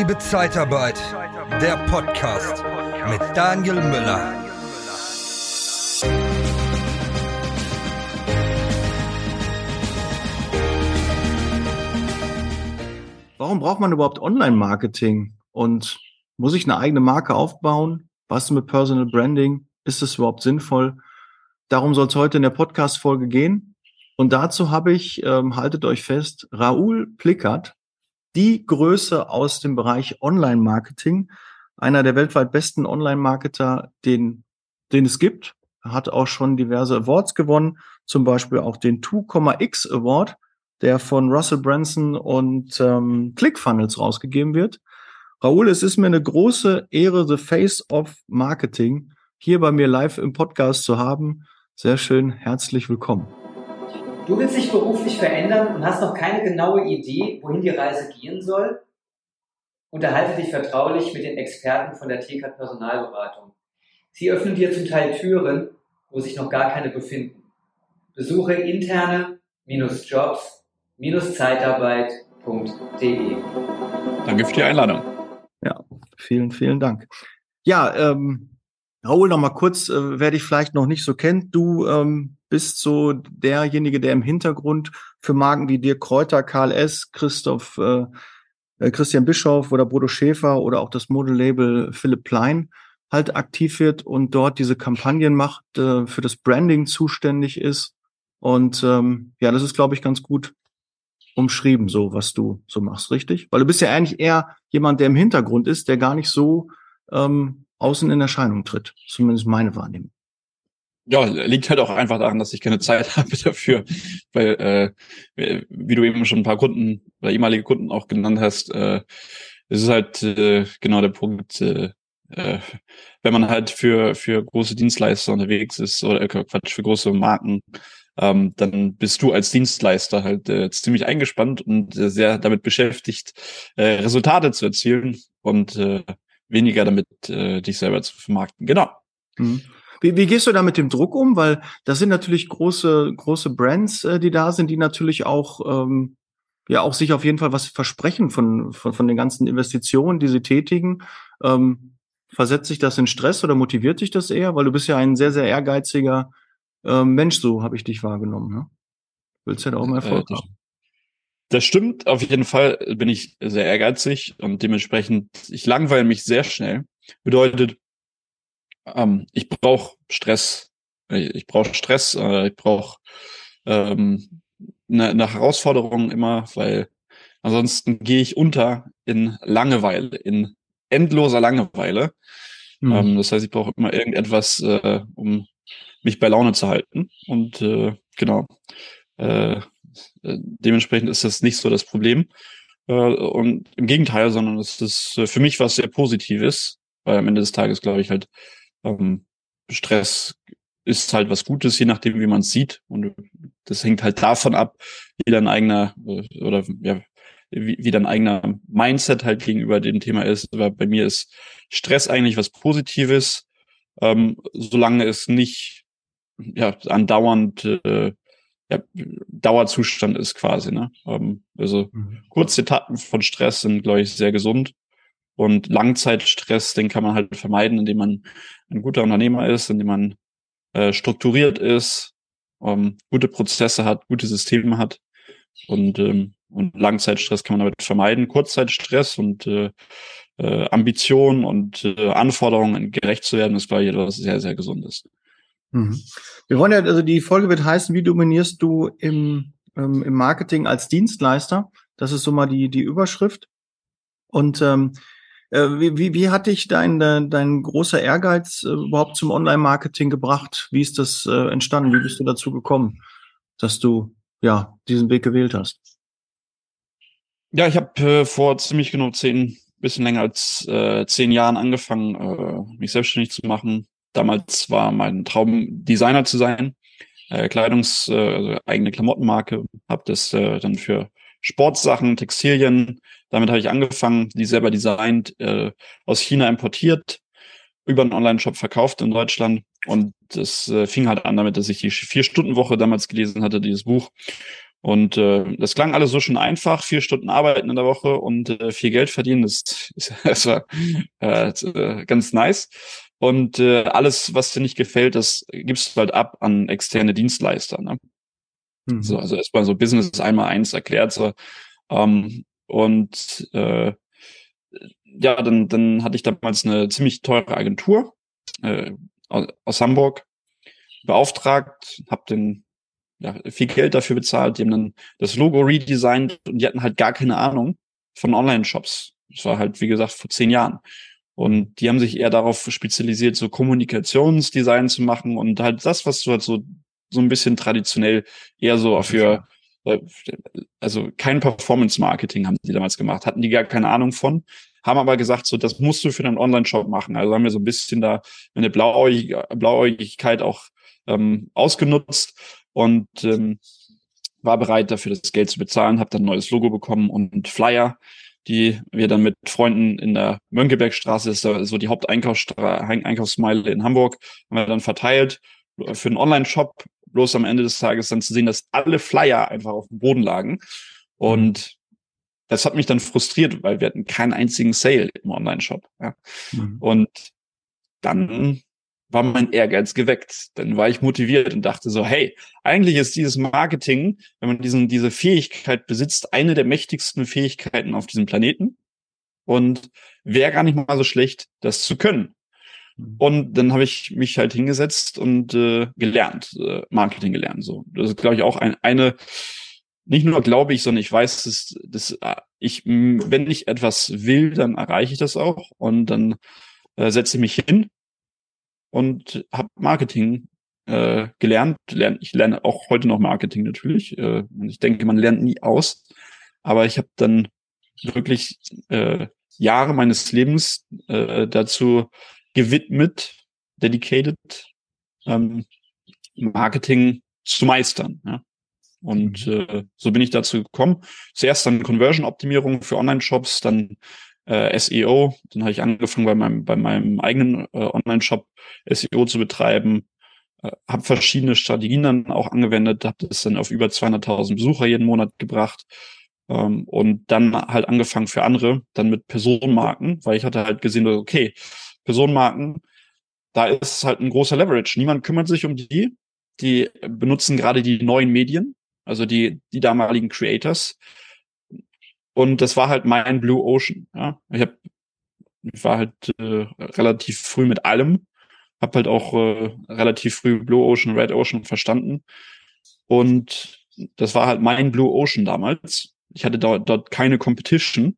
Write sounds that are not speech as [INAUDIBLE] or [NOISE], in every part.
Liebe Zeitarbeit, der Podcast mit Daniel Müller. Warum braucht man überhaupt Online-Marketing? Und muss ich eine eigene Marke aufbauen? Was mit Personal Branding? Ist es überhaupt sinnvoll? Darum soll es heute in der Podcast-Folge gehen. Und dazu habe ich, ähm, haltet euch fest, Raoul Plickert, die Größe aus dem Bereich Online-Marketing, einer der weltweit besten Online-Marketer, den, den es gibt. Hat auch schon diverse Awards gewonnen, zum Beispiel auch den 2,x Award, der von Russell Branson und ähm, ClickFunnels rausgegeben wird. Raoul, es ist mir eine große Ehre, The Face of Marketing hier bei mir live im Podcast zu haben. Sehr schön, herzlich willkommen. Du willst dich beruflich verändern und hast noch keine genaue Idee, wohin die Reise gehen soll? Unterhalte dich vertraulich mit den Experten von der TK Personalberatung. Sie öffnen dir zum Teil Türen, wo sich noch gar keine befinden. Besuche interne-jobs-zeitarbeit.de. Danke für die Einladung. Ja, vielen, vielen Dank. Ja, ähm, Raoul, noch mal kurz, äh, wer dich vielleicht noch nicht so kennt. Du ähm, bist so derjenige, der im Hintergrund für Marken wie dir Kräuter, Karl S., Christoph, äh, äh, Christian Bischoff oder Bodo Schäfer oder auch das Modelabel Philipp Plein halt aktiv wird und dort diese Kampagnen macht, äh, für das Branding zuständig ist. Und ähm, ja, das ist, glaube ich, ganz gut umschrieben, so was du so machst, richtig? Weil du bist ja eigentlich eher jemand, der im Hintergrund ist, der gar nicht so ähm, außen in Erscheinung tritt. Zumindest meine Wahrnehmung. Ja, liegt halt auch einfach daran, dass ich keine Zeit [LAUGHS] habe dafür, weil äh, wie du eben schon ein paar Kunden oder ehemalige Kunden auch genannt hast, äh, es ist halt äh, genau der Punkt, äh, äh, wenn man halt für für große Dienstleister unterwegs ist oder äh, Quatsch für große Marken, ähm, dann bist du als Dienstleister halt äh, ziemlich eingespannt und äh, sehr damit beschäftigt, äh, Resultate zu erzielen und äh, weniger damit, äh, dich selber zu vermarkten. Genau. Mhm. Wie, wie gehst du da mit dem Druck um? Weil das sind natürlich große, große Brands, äh, die da sind, die natürlich auch, ähm, ja, auch sich auf jeden Fall was versprechen von, von, von den ganzen Investitionen, die sie tätigen. Ähm, versetzt sich das in Stress oder motiviert dich das eher? Weil du bist ja ein sehr, sehr ehrgeiziger äh, Mensch, so habe ich dich wahrgenommen. Ne? Willst ja auch mal Erfolg äh, haben. Das stimmt, auf jeden Fall bin ich sehr ehrgeizig und dementsprechend, ich langweile mich sehr schnell. Bedeutet, ähm, ich brauche Stress. Ich brauche Stress, äh, ich brauche ähm, eine, eine Herausforderung immer, weil ansonsten gehe ich unter in Langeweile, in endloser Langeweile. Mhm. Ähm, das heißt, ich brauche immer irgendetwas, äh, um mich bei Laune zu halten. Und äh, genau. Äh, dementsprechend ist das nicht so das Problem. Äh, und im Gegenteil, sondern es ist äh, für mich was sehr Positives, weil am Ende des Tages glaube ich halt, ähm, Stress ist halt was Gutes, je nachdem, wie man es sieht. Und das hängt halt davon ab, wie dein eigener oder ja, wie, wie dein eigener Mindset halt gegenüber dem Thema ist. Aber bei mir ist Stress eigentlich was Positives, ähm, solange es nicht ja andauernd äh, ja, Dauerzustand ist quasi. Ne? Ähm, also mhm. kurze Etappen von Stress sind, glaube ich, sehr gesund. Und Langzeitstress, den kann man halt vermeiden, indem man ein guter Unternehmer ist, indem man äh, strukturiert ist, ähm, gute Prozesse hat, gute Systeme hat. Und, ähm, und Langzeitstress kann man damit vermeiden. Kurzzeitstress und äh, äh, Ambition und äh, Anforderungen gerecht zu werden, ist, glaube ich, etwas sehr, sehr Gesundes. Mhm. Wir wollen ja, also die Folge wird heißen, wie dominierst du im, ähm, im Marketing als Dienstleister? Das ist so mal die, die Überschrift. Und ähm, äh, wie, wie, hat dich dein, dein, dein großer Ehrgeiz äh, überhaupt zum Online-Marketing gebracht? Wie ist das äh, entstanden? Wie bist du dazu gekommen, dass du ja diesen Weg gewählt hast? Ja, ich habe äh, vor ziemlich genau zehn, bisschen länger als äh, zehn Jahren angefangen, äh, mich selbstständig zu machen, Damals war mein Traum, Designer zu sein, äh, Kleidungs, äh, also eigene Klamottenmarke. Habe das äh, dann für Sportsachen, Textilien, damit habe ich angefangen, die selber designt, äh, aus China importiert, über einen Online-Shop verkauft in Deutschland. Und das äh, fing halt an damit, dass ich die Vier-Stunden-Woche damals gelesen hatte, dieses Buch. Und äh, das klang alles so schon einfach, vier Stunden arbeiten in der Woche und äh, viel Geld verdienen, das, [LAUGHS] das war äh, äh, ganz nice. Und äh, alles, was dir nicht gefällt, das gibst du halt ab an externe Dienstleister. Ne? Mhm. So, also erstmal so Business einmal eins erklärt. So, ähm, und äh, ja, dann, dann hatte ich damals eine ziemlich teure Agentur äh, aus Hamburg beauftragt, habe den ja, viel Geld dafür bezahlt, die haben dann das Logo redesigned und die hatten halt gar keine Ahnung von Online-Shops. Das war halt, wie gesagt, vor zehn Jahren. Und die haben sich eher darauf spezialisiert, so Kommunikationsdesign zu machen und halt das, was du halt so, so ein bisschen traditionell eher so für, äh, also kein Performance-Marketing haben die damals gemacht, hatten die gar keine Ahnung von, haben aber gesagt, so, das musst du für deinen Online-Shop machen. Also haben wir so ein bisschen da eine Blauäugigkeit auch ähm, ausgenutzt und ähm, war bereit dafür das Geld zu bezahlen, habe dann ein neues Logo bekommen und Flyer, die wir dann mit Freunden in der Mönckebergstraße, ist so die Haupteinkaufsmeile in Hamburg, haben wir dann verteilt für einen Online-Shop, bloß am Ende des Tages dann zu sehen, dass alle Flyer einfach auf dem Boden lagen. Und das hat mich dann frustriert, weil wir hatten keinen einzigen Sale im Online-Shop. Ja. Mhm. Und dann war mein Ehrgeiz geweckt. Dann war ich motiviert und dachte so, hey, eigentlich ist dieses Marketing, wenn man diesen, diese Fähigkeit besitzt, eine der mächtigsten Fähigkeiten auf diesem Planeten. Und wäre gar nicht mal so schlecht, das zu können. Mhm. Und dann habe ich mich halt hingesetzt und äh, gelernt, äh, Marketing gelernt. So, das ist, glaube ich, auch ein, eine, nicht nur glaube ich, sondern ich weiß, dass, dass äh, ich, wenn ich etwas will, dann erreiche ich das auch. Und dann äh, setze ich mich hin und habe Marketing äh, gelernt. Lern, ich lerne auch heute noch Marketing natürlich. Äh, ich denke, man lernt nie aus. Aber ich habe dann wirklich äh, Jahre meines Lebens äh, dazu gewidmet, dedicated, ähm, Marketing zu meistern. Ja? Und mhm. äh, so bin ich dazu gekommen. Zuerst dann Conversion-Optimierung für Online-Shops, dann äh, SEO. Dann habe ich angefangen bei meinem, bei meinem eigenen äh, Online-Shop SEO zu betreiben. Äh, habe verschiedene Strategien dann auch angewendet, habe das dann auf über 200.000 Besucher jeden Monat gebracht. Ähm, und dann halt angefangen für andere, dann mit Personenmarken, weil ich hatte halt gesehen, okay, Personenmarken, da ist halt ein großer Leverage. Niemand kümmert sich um die. Die benutzen gerade die neuen Medien, also die, die damaligen Creators. Und das war halt mein Blue Ocean. Ja? Ich, hab, ich war halt äh, relativ früh mit allem, habe halt auch äh, relativ früh Blue Ocean, Red Ocean verstanden. Und das war halt mein Blue Ocean damals. Ich hatte dort, dort keine Competition,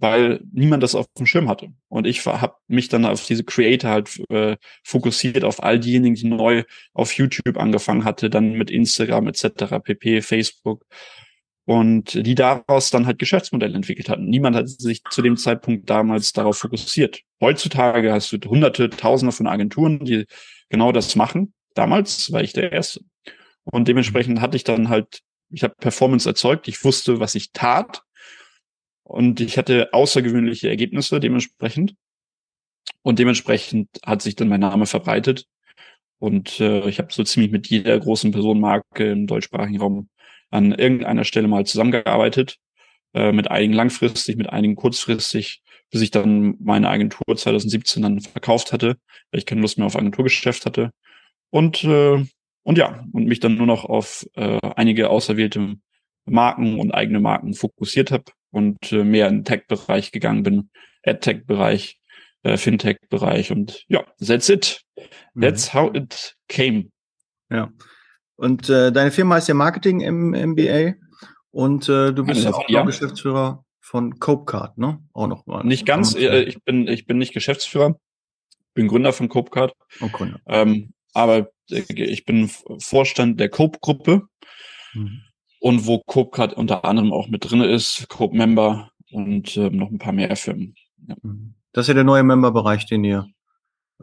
weil niemand das auf dem Schirm hatte. Und ich habe mich dann auf diese Creator halt äh, fokussiert, auf all diejenigen, die neu auf YouTube angefangen hatte, dann mit Instagram etc., pp, Facebook und die daraus dann halt Geschäftsmodelle entwickelt hatten. Niemand hat sich zu dem Zeitpunkt damals darauf fokussiert. Heutzutage hast du hunderte, tausende von Agenturen, die genau das machen. Damals war ich der Erste. Und dementsprechend hatte ich dann halt, ich habe Performance erzeugt, ich wusste, was ich tat und ich hatte außergewöhnliche Ergebnisse dementsprechend. Und dementsprechend hat sich dann mein Name verbreitet. Und äh, ich habe so ziemlich mit jeder großen Personenmarke im deutschsprachigen Raum an irgendeiner Stelle mal zusammengearbeitet, äh, mit einigen langfristig, mit einigen kurzfristig, bis ich dann meine Agentur 2017 dann verkauft hatte, weil ich keine Lust mehr auf Agenturgeschäft hatte. Und, äh, und ja, und mich dann nur noch auf äh, einige auserwählte Marken und eigene Marken fokussiert habe und äh, mehr in den Tech-Bereich gegangen bin, AdTech-Bereich, äh, Fintech-Bereich und ja, that's it. That's mhm. how it came. Ja. Und äh, deine Firma heißt ja Marketing im MBA und äh, du bist auch ja. Geschäftsführer von Copecard, ne? Auch noch mal. Nicht ganz. Äh, ich bin ich bin nicht Geschäftsführer, bin Gründer von Copecard. Oh, Gründer. Ähm, aber ich bin Vorstand der Cope-Gruppe mhm. und wo Copecard unter anderem auch mit drin ist, Cope-Member und ähm, noch ein paar mehr Firmen. Ja. Mhm. Das ist ja der neue Member-Bereich, den ihr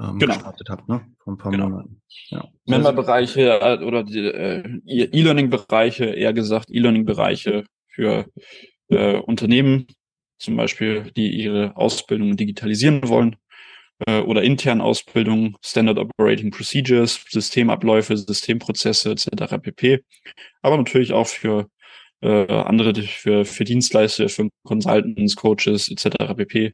ähm, genau. gestartet habt, ne? Vor ein paar genau. Monaten. Ja. Member-Bereiche äh, oder die äh, E-Learning-Bereiche, eher gesagt E-Learning-Bereiche für äh, Unternehmen, zum Beispiel, die ihre Ausbildung digitalisieren wollen äh, oder intern Ausbildung, Standard Operating Procedures, Systemabläufe, Systemprozesse etc. pp. Aber natürlich auch für äh, andere für, für Dienstleister, für Consultants, Coaches etc. pp.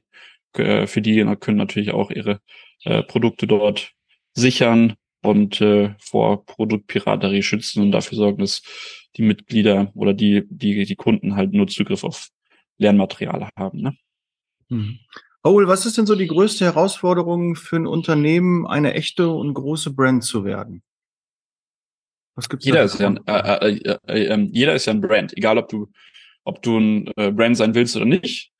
Äh, für die können natürlich auch ihre äh, Produkte dort sichern und äh, vor Produktpiraterie schützen und dafür sorgen, dass die Mitglieder oder die, die, die Kunden halt nur Zugriff auf Lernmaterial haben. Ne? Mhm. Raoul, was ist denn so die größte Herausforderung für ein Unternehmen, eine echte und große Brand zu werden? Was gibt's jeder ist ja ein, äh, äh, äh, äh, jeder ist ja ein Brand, egal ob du ob du ein äh, Brand sein willst oder nicht.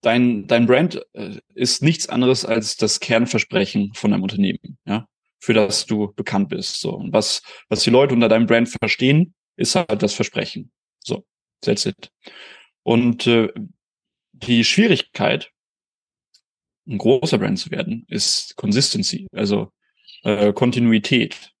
Dein dein Brand äh, ist nichts anderes als das Kernversprechen von einem Unternehmen, ja, für das du bekannt bist. So und was was die Leute unter deinem Brand verstehen, ist halt das Versprechen. So, that's it. Und äh, die Schwierigkeit, ein großer Brand zu werden, ist Consistency. Also äh, Kontinuität.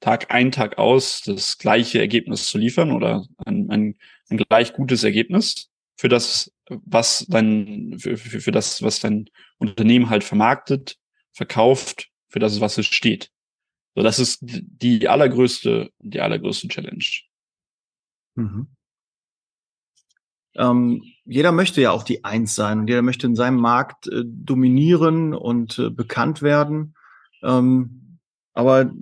Tag ein, Tag aus das gleiche Ergebnis zu liefern oder ein, ein, ein gleich gutes Ergebnis für das, was dein, für, für, für das, was dein Unternehmen halt vermarktet, verkauft, für das, was es steht. So, das ist die allergrößte, die allergrößte Challenge. Mhm. Ähm, jeder möchte ja auch die Eins sein und jeder möchte in seinem Markt äh, dominieren und äh, bekannt werden. Ähm, aber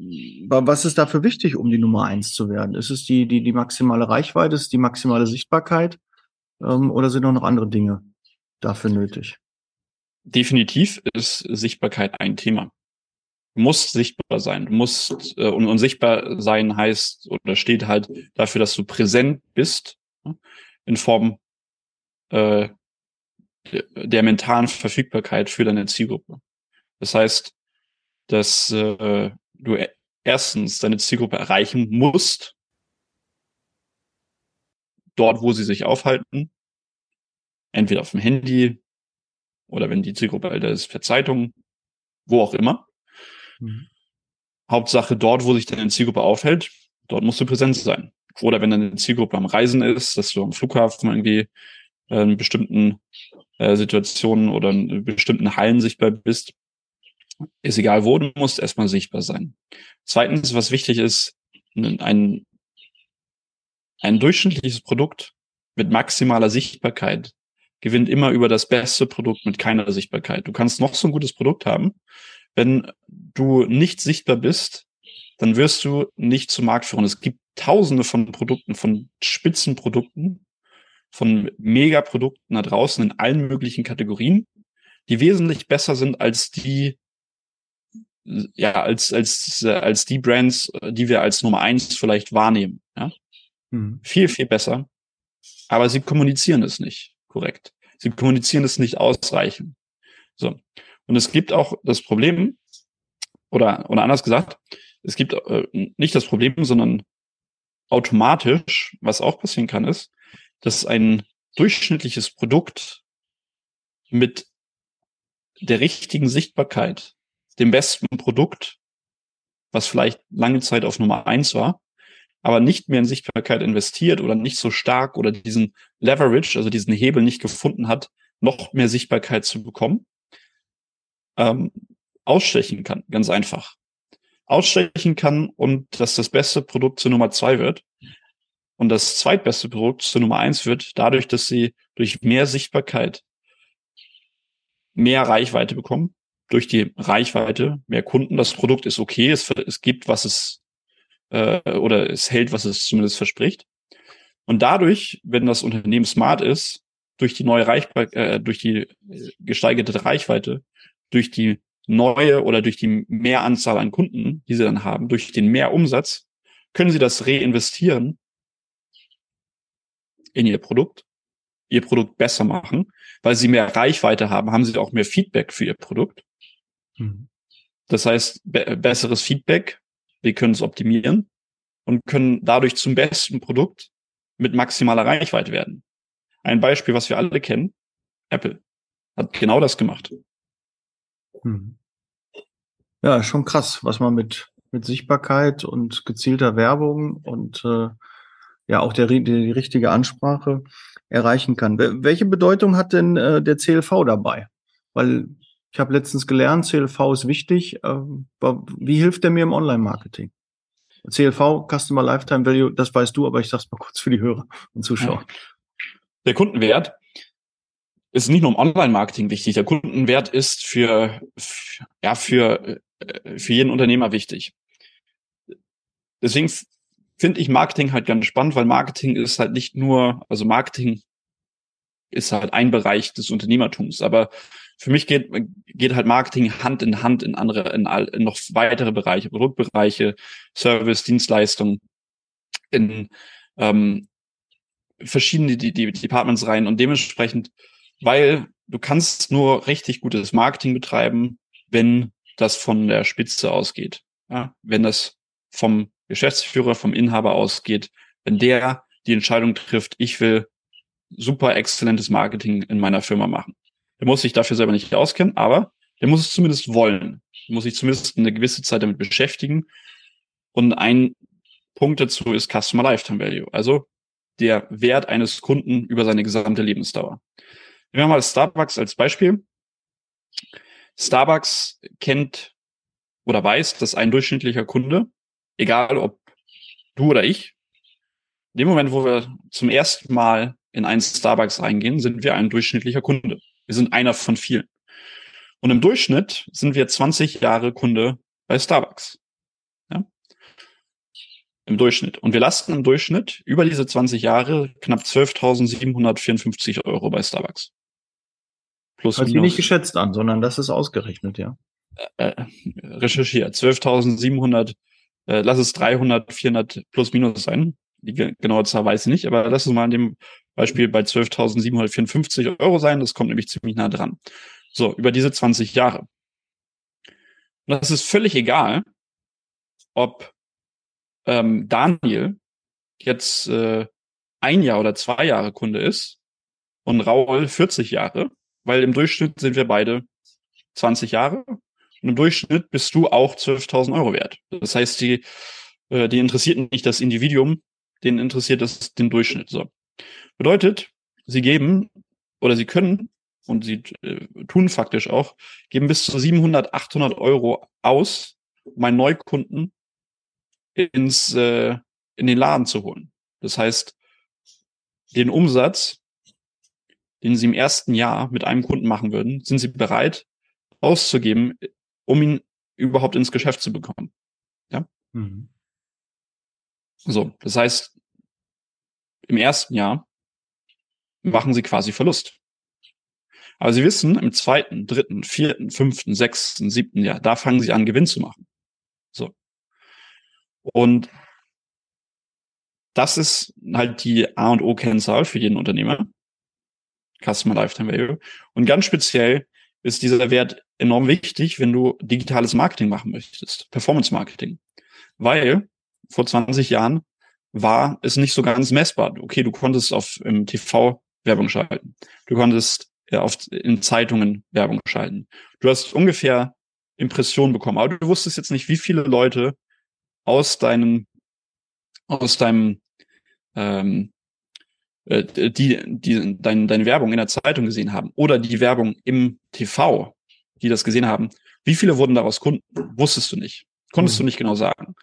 was ist dafür wichtig, um die Nummer eins zu werden? Ist es die, die, die maximale Reichweite, ist es die maximale Sichtbarkeit? Ähm, oder sind auch noch andere Dinge dafür nötig? Definitiv ist Sichtbarkeit ein Thema. Du musst sichtbar sein. Du musst, äh, und, und sichtbar sein heißt oder steht halt dafür, dass du präsent bist, in Form äh, der mentalen Verfügbarkeit für deine Zielgruppe. Das heißt, dass äh, du e-, erstens deine Zielgruppe erreichen musst, dort, wo sie sich aufhalten, entweder auf dem Handy oder wenn die Zielgruppe älter ist, per Zeitung, wo auch immer. Mhm. Hauptsache dort, wo sich deine Zielgruppe aufhält, dort musst du präsent sein. Oder wenn deine Zielgruppe am Reisen ist, dass du am Flughafen irgendwie äh, in bestimmten äh, Situationen oder in bestimmten Hallen sichtbar bist, ist egal wo, du musst erstmal sichtbar sein. Zweitens, was wichtig ist, ein, ein durchschnittliches Produkt mit maximaler Sichtbarkeit gewinnt immer über das beste Produkt mit keiner Sichtbarkeit. Du kannst noch so ein gutes Produkt haben. Wenn du nicht sichtbar bist, dann wirst du nicht zum Marktführer. Es gibt tausende von Produkten, von Spitzenprodukten, von Megaprodukten da draußen in allen möglichen Kategorien, die wesentlich besser sind als die, ja, als, als, als die Brands, die wir als Nummer eins vielleicht wahrnehmen. Ja? Mhm. Viel, viel besser. Aber sie kommunizieren es nicht korrekt. Sie kommunizieren es nicht ausreichend. So. Und es gibt auch das Problem, oder, oder anders gesagt, es gibt äh, nicht das Problem, sondern automatisch, was auch passieren kann, ist, dass ein durchschnittliches Produkt mit der richtigen Sichtbarkeit dem besten Produkt, was vielleicht lange Zeit auf Nummer eins war, aber nicht mehr in Sichtbarkeit investiert oder nicht so stark oder diesen Leverage, also diesen Hebel nicht gefunden hat, noch mehr Sichtbarkeit zu bekommen, ähm, ausstechen kann, ganz einfach. Ausstechen kann und dass das beste Produkt zur Nummer zwei wird und das zweitbeste Produkt zur Nummer eins wird, dadurch, dass sie durch mehr Sichtbarkeit mehr Reichweite bekommen durch die Reichweite mehr Kunden. Das Produkt ist okay, es, es gibt, was es äh, oder es hält, was es zumindest verspricht. Und dadurch, wenn das Unternehmen smart ist, durch die neue Reichweite, äh, durch die gesteigerte Reichweite, durch die neue oder durch die Mehranzahl an Kunden, die sie dann haben, durch den Mehrumsatz, können sie das reinvestieren in ihr Produkt, ihr Produkt besser machen, weil sie mehr Reichweite haben, haben sie auch mehr Feedback für ihr Produkt. Mhm. Das heißt, be besseres Feedback, wir können es optimieren und können dadurch zum besten Produkt mit maximaler Reichweite werden. Ein Beispiel, was wir alle kennen, Apple hat genau das gemacht. Mhm. Ja, schon krass, was man mit, mit Sichtbarkeit und gezielter Werbung und äh, ja auch der, die, die richtige Ansprache erreichen kann. Welche Bedeutung hat denn äh, der CLV dabei? Weil ich habe letztens gelernt, CLV ist wichtig. Äh, wie hilft der mir im Online-Marketing? CLV, Customer Lifetime Value, das weißt du, aber ich sag's mal kurz für die Hörer und Zuschauer. Der Kundenwert ist nicht nur im Online-Marketing wichtig. Der Kundenwert ist für, ja, für, äh, für jeden Unternehmer wichtig. Deswegen finde ich Marketing halt ganz spannend, weil Marketing ist halt nicht nur, also Marketing ist halt ein Bereich des Unternehmertums, aber für mich geht, geht halt Marketing Hand in Hand in andere, in, all, in noch weitere Bereiche, Produktbereiche, Service, Dienstleistung, in ähm, verschiedene die, die Departments rein und dementsprechend, weil du kannst nur richtig gutes Marketing betreiben, wenn das von der Spitze ausgeht. Ja, wenn das vom Geschäftsführer, vom Inhaber ausgeht, wenn der die Entscheidung trifft, ich will super exzellentes Marketing in meiner Firma machen. Der muss sich dafür selber nicht auskennen, aber der muss es zumindest wollen. Der muss sich zumindest eine gewisse Zeit damit beschäftigen. Und ein Punkt dazu ist Customer Lifetime Value, also der Wert eines Kunden über seine gesamte Lebensdauer. Nehmen wir mal Starbucks als Beispiel. Starbucks kennt oder weiß, dass ein durchschnittlicher Kunde egal ob du oder ich, in dem Moment, wo wir zum ersten Mal in einen Starbucks reingehen, sind wir ein durchschnittlicher Kunde. Wir sind einer von vielen. Und im Durchschnitt sind wir 20 Jahre Kunde bei Starbucks. Ja? Im Durchschnitt. Und wir lasten im Durchschnitt über diese 20 Jahre knapp 12.754 Euro bei Starbucks. Plus Hört sich nicht geschätzt an, sondern das ist ausgerechnet, ja. Äh, äh recherchiert. 12.700 äh, lass es 300, 400 plus minus sein. Die genaue Zahl weiß ich nicht, aber lass es mal in dem Beispiel bei 12.754 Euro sein. Das kommt nämlich ziemlich nah dran. So, über diese 20 Jahre. Und das ist völlig egal, ob ähm, Daniel jetzt äh, ein Jahr oder zwei Jahre Kunde ist und Raul 40 Jahre, weil im Durchschnitt sind wir beide 20 Jahre und im Durchschnitt bist du auch 12.000 Euro wert. Das heißt, die, äh, die interessiert nicht das Individuum, den interessiert das den Durchschnitt. So. Bedeutet, sie geben oder sie können und sie äh, tun faktisch auch, geben bis zu 700, 800 Euro aus, um einen Neukunden ins, äh, in den Laden zu holen. Das heißt, den Umsatz, den sie im ersten Jahr mit einem Kunden machen würden, sind sie bereit auszugeben um ihn überhaupt ins Geschäft zu bekommen. Ja. Mhm. So, das heißt, im ersten Jahr machen sie quasi Verlust. Aber sie wissen, im zweiten, dritten, vierten, fünften, sechsten, siebten Jahr, da fangen sie an, Gewinn zu machen. So. Und das ist halt die A und O-Kennzahl für jeden Unternehmer. Customer Lifetime Value. Und ganz speziell ist dieser Wert enorm wichtig, wenn du digitales Marketing machen möchtest, Performance Marketing. Weil vor 20 Jahren war es nicht so ganz messbar. Okay, du konntest auf im TV Werbung schalten. Du konntest ja, auf, in Zeitungen Werbung schalten. Du hast ungefähr Impressionen bekommen, aber du wusstest jetzt nicht, wie viele Leute aus deinem aus deinem ähm, äh, die, die dein, deine Werbung in der Zeitung gesehen haben oder die Werbung im TV, die das gesehen haben, wie viele wurden daraus Kunden? Wusstest du nicht. Konntest mhm. du nicht genau sagen.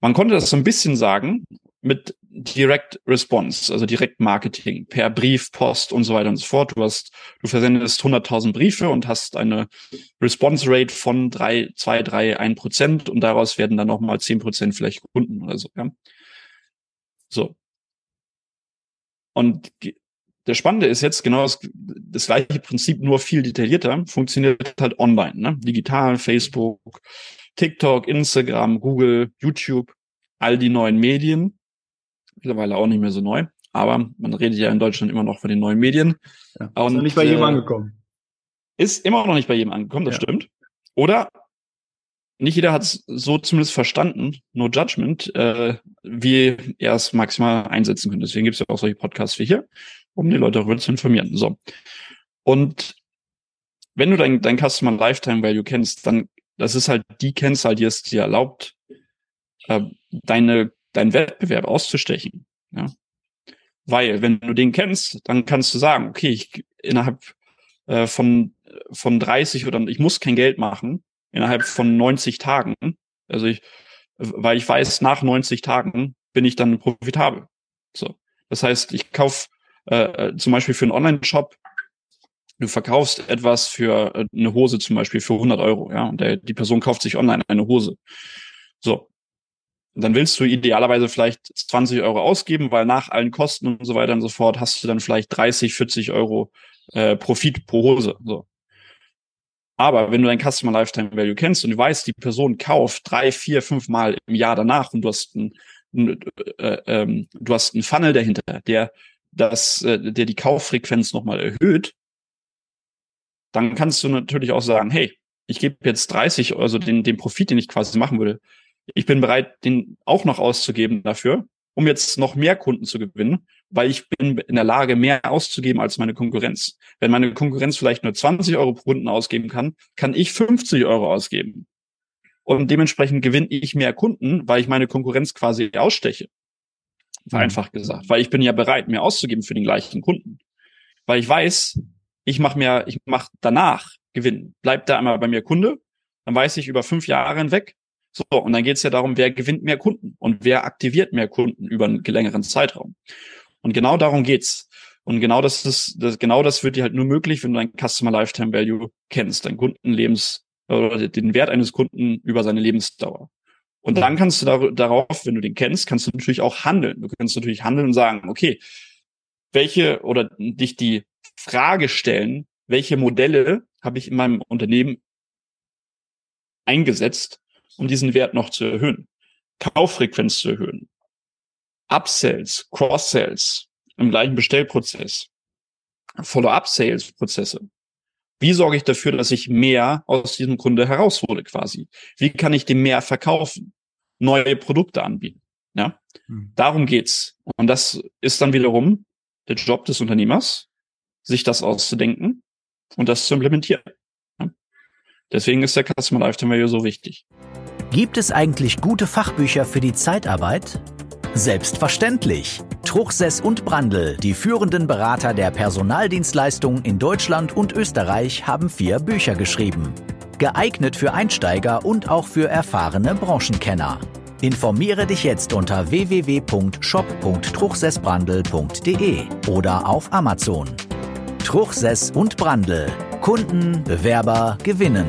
Man konnte das so ein bisschen sagen mit Direct Response, also Direct Marketing per Brief, Post und so weiter und so fort. Du hast, du versendest 100.000 Briefe und hast eine Response Rate von drei, zwei, drei, ein Prozent und daraus werden dann nochmal zehn Prozent vielleicht Kunden oder so. Ja? So. Und der Spannende ist jetzt genau das, das gleiche Prinzip, nur viel detaillierter, funktioniert halt online, ne? Digital, Facebook, TikTok, Instagram, Google, YouTube, all die neuen Medien. Mittlerweile auch nicht mehr so neu, aber man redet ja in Deutschland immer noch von den neuen Medien. Ja, ist Und, nicht bei jedem äh, angekommen. Ist immer noch nicht bei jedem angekommen, das ja. stimmt. Oder nicht jeder hat es so zumindest verstanden, no judgment, äh, wie er es maximal einsetzen könnte. Deswegen gibt es ja auch solche Podcasts wie hier, um die Leute darüber zu informieren. So. Und wenn du dein, dein Customer Lifetime Value kennst, dann, das ist halt die Kennzahl, die es dir erlaubt, äh, deine, deinen Wettbewerb auszustechen. Ja? Weil, wenn du den kennst, dann kannst du sagen, okay, ich innerhalb äh, von, von 30 oder ich muss kein Geld machen, innerhalb von 90 Tagen. Also ich, weil ich weiß, nach 90 Tagen bin ich dann profitabel. So. Das heißt, ich kauf äh, äh, zum Beispiel für einen Online-Shop, du verkaufst etwas für äh, eine Hose zum Beispiel für 100 Euro, ja, und der, die Person kauft sich online eine Hose. So. Dann willst du idealerweise vielleicht 20 Euro ausgeben, weil nach allen Kosten und so weiter und so fort hast du dann vielleicht 30, 40 Euro äh, Profit pro Hose. So. Aber wenn du dein Customer Lifetime Value kennst und du weißt, die Person kauft drei, vier, fünf Mal im Jahr danach und du hast ein, ein äh, ähm, du hast einen Funnel dahinter, der das, äh, der die Kauffrequenz nochmal erhöht, dann kannst du natürlich auch sagen, hey, ich gebe jetzt 30, also den, den Profit, den ich quasi machen würde, ich bin bereit, den auch noch auszugeben dafür, um jetzt noch mehr Kunden zu gewinnen, weil ich bin in der Lage, mehr auszugeben als meine Konkurrenz. Wenn meine Konkurrenz vielleicht nur 20 Euro pro Kunden ausgeben kann, kann ich 50 Euro ausgeben. Und dementsprechend gewinne ich mehr Kunden, weil ich meine Konkurrenz quasi aussteche. Vereinfacht gesagt. Weil ich bin ja bereit, mehr auszugeben für den gleichen Kunden. Weil ich weiß, ich mache mehr, ich mache danach Gewinn. Bleibt da einmal bei mir Kunde, dann weiß ich über fünf Jahre hinweg, so, und dann geht es ja darum, wer gewinnt mehr Kunden und wer aktiviert mehr Kunden über einen längeren Zeitraum. Und genau darum geht's. Und genau das ist, das, genau das wird dir halt nur möglich, wenn du dein Customer Lifetime Value kennst, dein Kundenlebens oder den Wert eines Kunden über seine Lebensdauer. Und dann kannst du dar darauf, wenn du den kennst, kannst du natürlich auch handeln. Du kannst natürlich handeln und sagen, okay, welche oder dich die Frage stellen, welche Modelle habe ich in meinem Unternehmen eingesetzt, um diesen Wert noch zu erhöhen, Kauffrequenz zu erhöhen, Upsells, Cross-Sells im gleichen Bestellprozess, Follow-up-Sales-Prozesse. Wie sorge ich dafür, dass ich mehr aus diesem Kunde heraushole quasi? Wie kann ich dem mehr verkaufen? Neue Produkte anbieten? Ja, mhm. darum geht's. Und das ist dann wiederum der Job des Unternehmers, sich das auszudenken und das zu implementieren. Ja? Deswegen ist der Customer Lifetime Value so wichtig. Gibt es eigentlich gute Fachbücher für die Zeitarbeit? Selbstverständlich. Truchsess und Brandl, die führenden Berater der Personaldienstleistung in Deutschland und Österreich, haben vier Bücher geschrieben. Geeignet für Einsteiger und auch für erfahrene Branchenkenner. Informiere dich jetzt unter www.shop.truchsessbrandl.de oder auf Amazon. Truchsess und Brandl. Kunden, Bewerber gewinnen.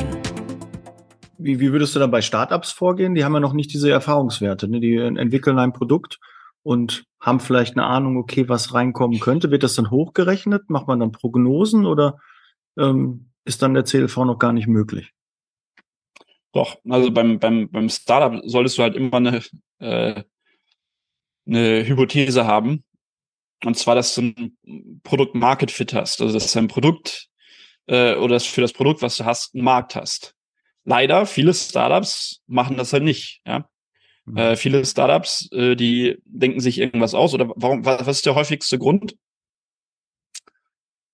Wie, wie würdest du dann bei Startups vorgehen? Die haben ja noch nicht diese Erfahrungswerte. Ne? Die entwickeln ein Produkt und haben vielleicht eine Ahnung, okay, was reinkommen könnte. Wird das dann hochgerechnet? Macht man dann Prognosen oder ähm, ist dann der CLV noch gar nicht möglich? Doch, also beim, beim, beim Startup solltest du halt immer eine, äh, eine Hypothese haben. Und zwar, dass du ein Produkt-Market-Fit hast. Also, dass dein Produkt äh, oder für das Produkt, was du hast, einen Markt hast leider, viele Startups machen das halt nicht. Ja? Mhm. Äh, viele Startups, äh, die denken sich irgendwas aus. Oder warum, was ist der häufigste Grund,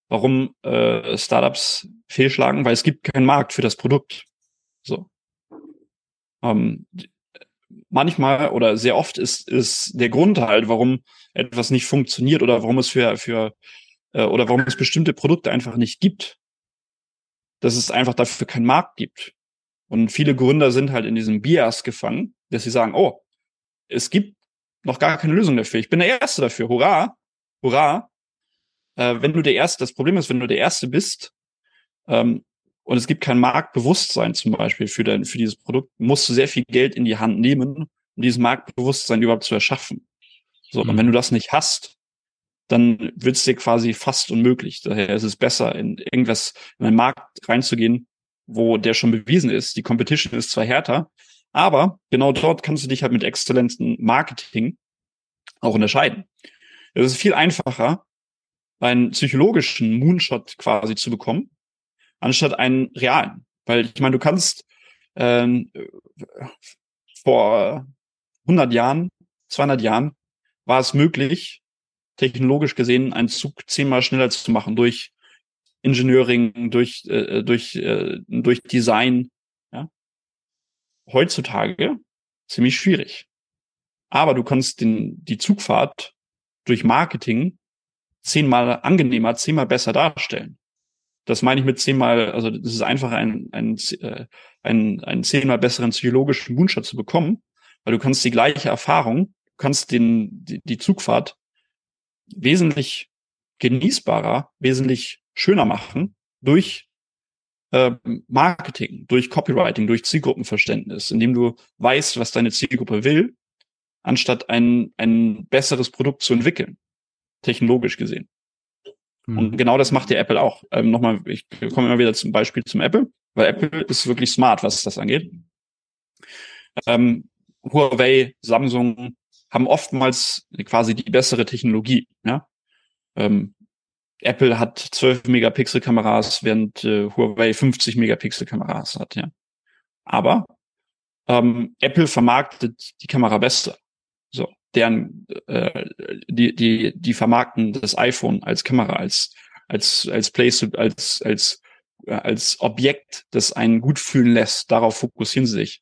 warum äh, Startups fehlschlagen? Weil es gibt keinen Markt für das Produkt. So. Ähm, manchmal oder sehr oft ist, ist der Grund halt, warum etwas nicht funktioniert oder warum es für, für äh, oder warum es bestimmte Produkte einfach nicht gibt, dass es einfach dafür keinen Markt gibt. Und viele Gründer sind halt in diesem Bias gefangen, dass sie sagen, oh, es gibt noch gar keine Lösung dafür. Ich bin der Erste dafür. Hurra, hurra. Äh, wenn du der Erste, das Problem ist, wenn du der Erste bist ähm, und es gibt kein Marktbewusstsein zum Beispiel für, dein, für dieses Produkt, musst du sehr viel Geld in die Hand nehmen, um dieses Marktbewusstsein überhaupt zu erschaffen. So, mhm. und wenn du das nicht hast, dann wird es dir quasi fast unmöglich. Daher ist es besser, in irgendwas, in einen Markt reinzugehen, wo der schon bewiesen ist. Die Competition ist zwar härter, aber genau dort kannst du dich halt mit exzellentem Marketing auch unterscheiden. Es ist viel einfacher, einen psychologischen Moonshot quasi zu bekommen, anstatt einen realen. Weil ich meine, du kannst ähm, vor 100 Jahren, 200 Jahren war es möglich, technologisch gesehen einen Zug zehnmal schneller zu machen durch Engineering, durch, äh, durch, äh, durch Design. Ja? Heutzutage ziemlich schwierig. Aber du kannst den, die Zugfahrt durch Marketing zehnmal angenehmer, zehnmal besser darstellen. Das meine ich mit zehnmal, also das ist einfach ein, ein, äh, ein, ein zehnmal besseren psychologischen Moonshot zu bekommen, weil du kannst die gleiche Erfahrung, du kannst den, die, die Zugfahrt wesentlich genießbarer, wesentlich schöner machen durch äh, Marketing, durch Copywriting, durch Zielgruppenverständnis, indem du weißt, was deine Zielgruppe will, anstatt ein, ein besseres Produkt zu entwickeln, technologisch gesehen. Mhm. Und genau das macht ja Apple auch. Ähm, Nochmal, ich komme immer wieder zum Beispiel zum Apple, weil Apple ist wirklich smart, was das angeht. Ähm, Huawei, Samsung haben oftmals quasi die bessere Technologie. Ja? Ähm, Apple hat 12 Megapixel Kameras, während äh, Huawei 50 Megapixel Kameras hat. Ja, aber ähm, Apple vermarktet die Kamera besser. So, deren äh, die die die vermarkten das iPhone als Kamera als als als Place als als als Objekt, das einen gut fühlen lässt. Darauf fokussieren sie sich.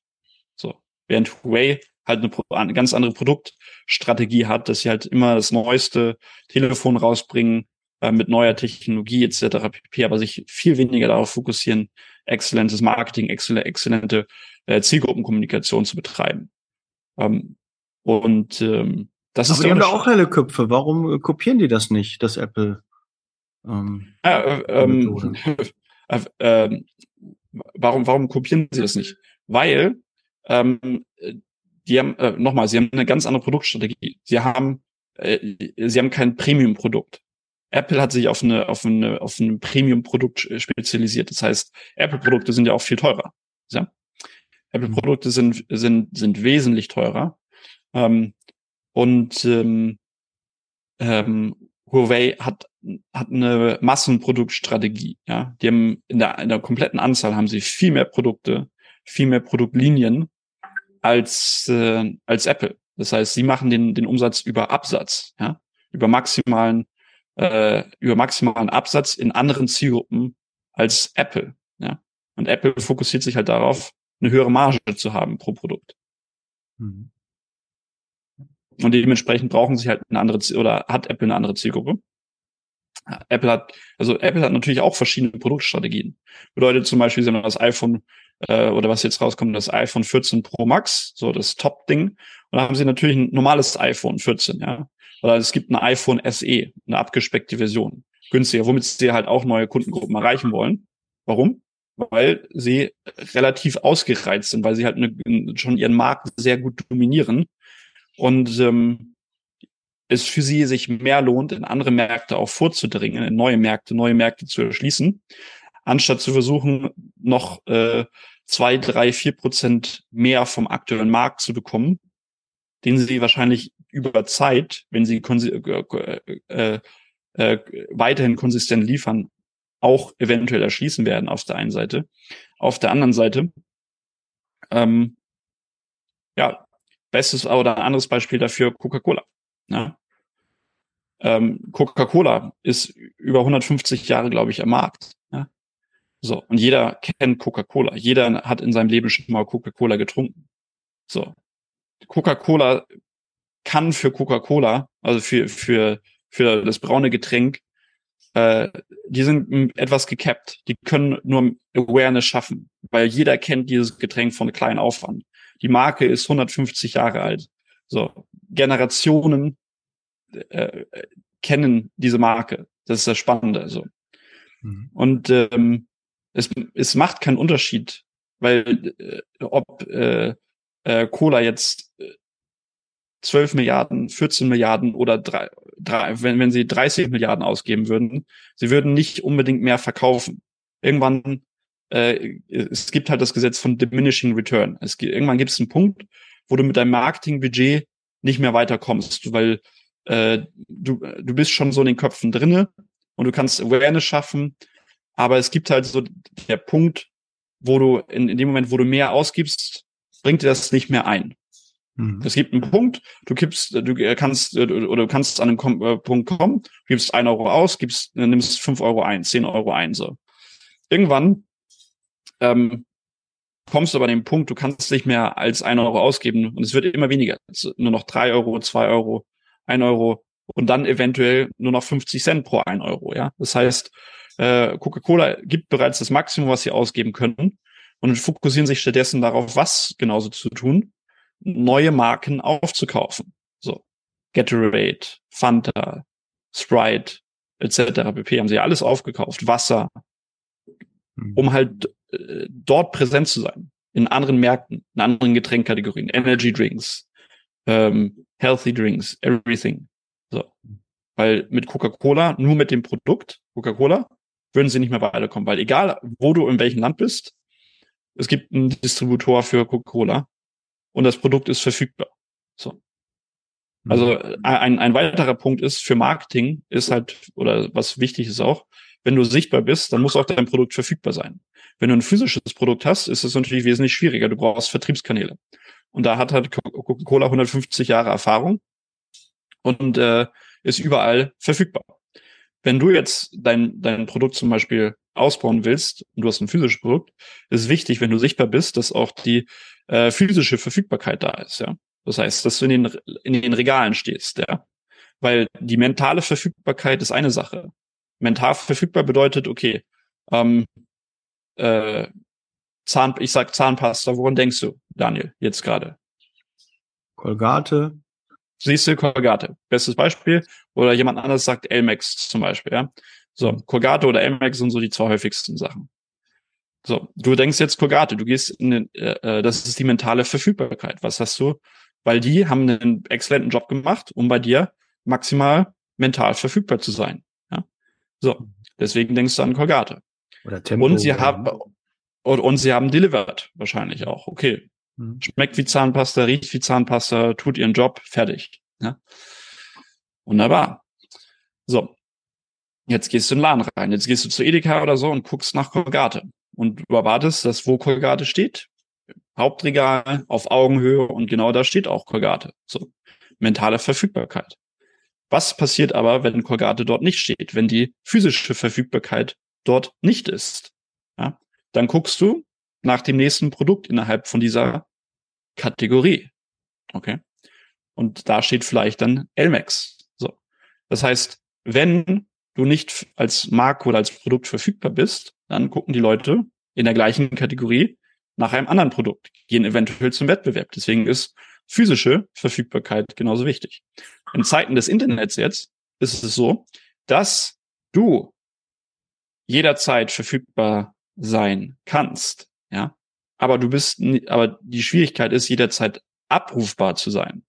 So, während Huawei halt eine, eine ganz andere Produktstrategie hat, dass sie halt immer das neueste Telefon rausbringen äh, mit neuer Technologie etc. pp, aber sich viel weniger darauf fokussieren, exzellentes Marketing, exzellente äh, Zielgruppenkommunikation zu betreiben. Ähm, und ähm, das aber ist die haben da auch helle Köpfe. Warum äh, kopieren die das nicht, das Apple? Ähm, äh, ähm, [LAUGHS] äh, äh, warum, warum kopieren sie das nicht? Weil ähm, die haben, äh, nochmal, sie haben eine ganz andere Produktstrategie. Sie haben, äh, sie haben kein Premium-Produkt. Apple hat sich auf eine, auf eine, auf ein Premium-Produkt spezialisiert. Das heißt, Apple-Produkte sind ja auch viel teurer. Ja? Apple-Produkte sind, sind, sind wesentlich teurer. Ähm, und ähm, ähm, Huawei hat, hat eine Massenproduktstrategie. Ja? Die haben in der, in der kompletten Anzahl haben sie viel mehr Produkte, viel mehr Produktlinien als, äh, als Apple. Das heißt, sie machen den, den Umsatz über Absatz, ja, über maximalen, äh, über maximalen Absatz in anderen Zielgruppen als Apple, ja. Und Apple fokussiert sich halt darauf, eine höhere Marge zu haben pro Produkt. Mhm. Und dementsprechend brauchen sie halt eine andere, oder hat Apple eine andere Zielgruppe. Apple hat, also Apple hat natürlich auch verschiedene Produktstrategien. Bedeutet zum Beispiel, sie haben das iPhone äh, oder was jetzt rauskommt, das iPhone 14 Pro Max, so das Top-Ding. Und da haben sie natürlich ein normales iPhone 14, ja. Oder es gibt ein iPhone SE, eine abgespeckte Version, günstiger, womit sie halt auch neue Kundengruppen erreichen wollen. Warum? Weil sie relativ ausgereizt sind, weil sie halt eine, schon ihren Markt sehr gut dominieren und ähm, es für sie sich mehr lohnt, in andere Märkte auch vorzudringen, in neue Märkte, neue Märkte zu erschließen, anstatt zu versuchen, noch äh, zwei, drei, vier Prozent mehr vom aktuellen Markt zu bekommen, den sie wahrscheinlich über Zeit, wenn sie äh, äh, äh, weiterhin konsistent liefern, auch eventuell erschließen werden auf der einen Seite. Auf der anderen Seite, ähm, ja, bestes oder anderes Beispiel dafür Coca-Cola. Ja. Ähm, Coca-Cola ist über 150 Jahre, glaube ich, am Markt. Ja. So, und jeder kennt Coca-Cola. Jeder hat in seinem Leben schon mal Coca-Cola getrunken. So. Coca-Cola kann für Coca-Cola, also für, für, für das braune Getränk, äh, die sind etwas gekappt. Die können nur Awareness schaffen, weil jeder kennt dieses Getränk von klein auf an. Die Marke ist 150 Jahre alt. So, Generationen äh, kennen diese Marke. Das ist das Spannende. Also. Mhm. Und ähm, es, es macht keinen Unterschied, weil äh, ob äh, äh, Cola jetzt äh, 12 Milliarden, 14 Milliarden oder drei, drei, wenn, wenn sie 30 Milliarden ausgeben würden, sie würden nicht unbedingt mehr verkaufen. Irgendwann, äh, es gibt halt das Gesetz von diminishing return. Es, irgendwann gibt es einen Punkt, wo du mit deinem Marketingbudget nicht mehr weiterkommst, weil äh, du, du bist schon so in den Köpfen drinne und du kannst Awareness schaffen, aber es gibt halt so der Punkt, wo du in, in dem Moment, wo du mehr ausgibst, bringt dir das nicht mehr ein. Mhm. Es gibt einen Punkt, du gibst, du kannst oder du kannst an einen äh, Punkt kommen, gibst ein Euro aus, gibst, nimmst fünf Euro ein, zehn Euro ein, so. Irgendwann ähm, kommst du aber an den Punkt, du kannst nicht mehr als ein Euro ausgeben und es wird immer weniger. Nur noch drei Euro, zwei Euro, ein Euro und dann eventuell nur noch 50 Cent pro ein Euro. Ja, das heißt, äh, Coca-Cola gibt bereits das Maximum, was sie ausgeben können und fokussieren sich stattdessen darauf, was genauso zu tun. neue Marken aufzukaufen. So. Gatorade, Fanta, Sprite, etc. pp. haben sie alles aufgekauft. Wasser, hm. um halt äh, dort präsent zu sein. In anderen Märkten, in anderen Getränkkategorien, Energy Drinks, ähm, Healthy Drinks, everything. So. Weil mit Coca-Cola, nur mit dem Produkt Coca-Cola, würden sie nicht mehr weiterkommen. Weil egal, wo du in welchem Land bist, es gibt einen Distributor für Coca-Cola und das Produkt ist verfügbar. So. Also mhm. ein, ein weiterer Punkt ist für Marketing ist halt, oder was wichtig ist auch, wenn du sichtbar bist, dann muss auch dein Produkt verfügbar sein. Wenn du ein physisches Produkt hast, ist es natürlich wesentlich schwieriger. Du brauchst Vertriebskanäle. Und da hat halt Coca-Cola 150 Jahre Erfahrung und äh, ist überall verfügbar. Wenn du jetzt dein, dein Produkt zum Beispiel ausbauen willst und du hast ein physisches Produkt, ist wichtig, wenn du sichtbar bist, dass auch die äh, physische Verfügbarkeit da ist, ja. Das heißt, dass du in den, in den Regalen stehst, ja. Weil die mentale Verfügbarkeit ist eine Sache. Mental verfügbar bedeutet, okay, ähm, äh, Zahn, ich sag Zahnpasta, woran denkst du, Daniel, jetzt gerade? Kolgate. Siehst du, Kolgate. Bestes Beispiel. Oder jemand anderes sagt Elmex zum Beispiel, ja. So, Colgate oder Elmex sind so die zwei häufigsten Sachen. So, du denkst jetzt Colgate, du gehst in den, äh, äh, das ist die mentale Verfügbarkeit. Was hast du? Weil die haben einen exzellenten Job gemacht, um bei dir maximal mental verfügbar zu sein. Ja? So, deswegen denkst du an Colgate. Oder Tempo. Und sie haben und, und sie haben delivered wahrscheinlich auch. Okay, mhm. schmeckt wie Zahnpasta, riecht wie Zahnpasta, tut ihren Job, fertig. Ja? Wunderbar. So, Jetzt gehst du in den Laden rein, jetzt gehst du zu Edeka oder so und guckst nach Kolgate. Und du erwartest, dass wo Kolgate steht, Hauptregal auf Augenhöhe und genau da steht auch Kolgate. So, mentale Verfügbarkeit. Was passiert aber, wenn Kolgate dort nicht steht, wenn die physische Verfügbarkeit dort nicht ist? Ja, dann guckst du nach dem nächsten Produkt innerhalb von dieser Kategorie. Okay. Und da steht vielleicht dann Elmex. So. Das heißt, wenn du nicht als Marke oder als Produkt verfügbar bist, dann gucken die Leute in der gleichen Kategorie nach einem anderen Produkt, gehen eventuell zum Wettbewerb. Deswegen ist physische Verfügbarkeit genauso wichtig. In Zeiten des Internets jetzt ist es so, dass du jederzeit verfügbar sein kannst, ja. Aber du bist, aber die Schwierigkeit ist, jederzeit abrufbar zu sein.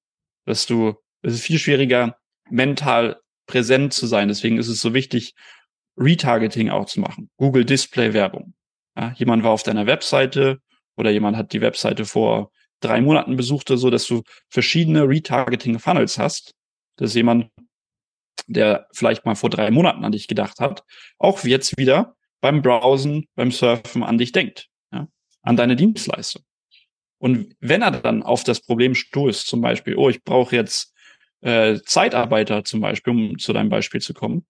Dass du, es ist viel schwieriger, mental präsent zu sein. Deswegen ist es so wichtig, Retargeting auch zu machen. Google Display Werbung. Ja, jemand war auf deiner Webseite oder jemand hat die Webseite vor drei Monaten besucht oder so, dass du verschiedene Retargeting Funnels hast. Dass jemand, der vielleicht mal vor drei Monaten an dich gedacht hat, auch jetzt wieder beim Browsen, beim Surfen an dich denkt, ja, an deine Dienstleistung. Und wenn er dann auf das Problem stoßt, zum Beispiel, oh, ich brauche jetzt äh, Zeitarbeiter zum Beispiel, um zu deinem Beispiel zu kommen,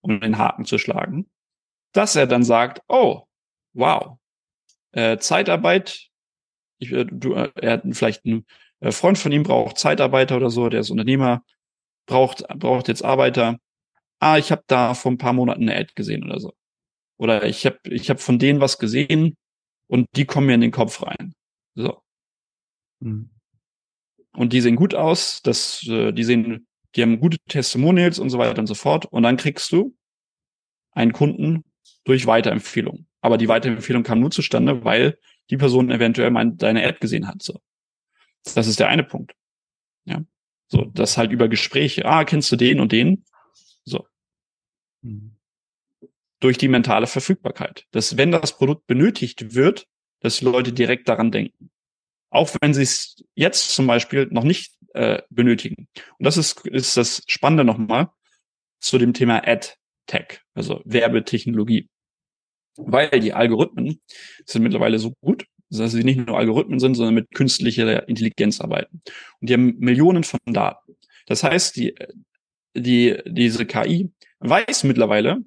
um den Haken zu schlagen, dass er dann sagt, oh, wow, äh, Zeitarbeit, ich, äh, du, äh, er hat vielleicht ein äh, Freund von ihm braucht Zeitarbeiter oder so, der ist Unternehmer, braucht, braucht jetzt Arbeiter. Ah, ich habe da vor ein paar Monaten eine Ad gesehen oder so. Oder ich habe ich hab von denen was gesehen und die kommen mir in den Kopf rein. So. Mhm und die sehen gut aus, das, äh, die sehen, die haben gute Testimonials und so weiter und so fort. Und dann kriegst du einen Kunden durch Weiterempfehlung. Aber die Weiterempfehlung kam nur zustande, weil die Person eventuell mein, deine App gesehen hat. So. Das ist der eine Punkt. Ja. So, das halt über Gespräche. Ah, kennst du den und den? So. Mhm. Durch die mentale Verfügbarkeit. Dass wenn das Produkt benötigt wird, dass Leute direkt daran denken. Auch wenn sie es jetzt zum Beispiel noch nicht äh, benötigen. Und das ist, ist das Spannende nochmal zu dem Thema Ad-Tech, also Werbetechnologie. Weil die Algorithmen sind mittlerweile so gut, dass sie nicht nur Algorithmen sind, sondern mit künstlicher Intelligenz arbeiten. Und die haben Millionen von Daten. Das heißt, die, die, diese KI weiß mittlerweile,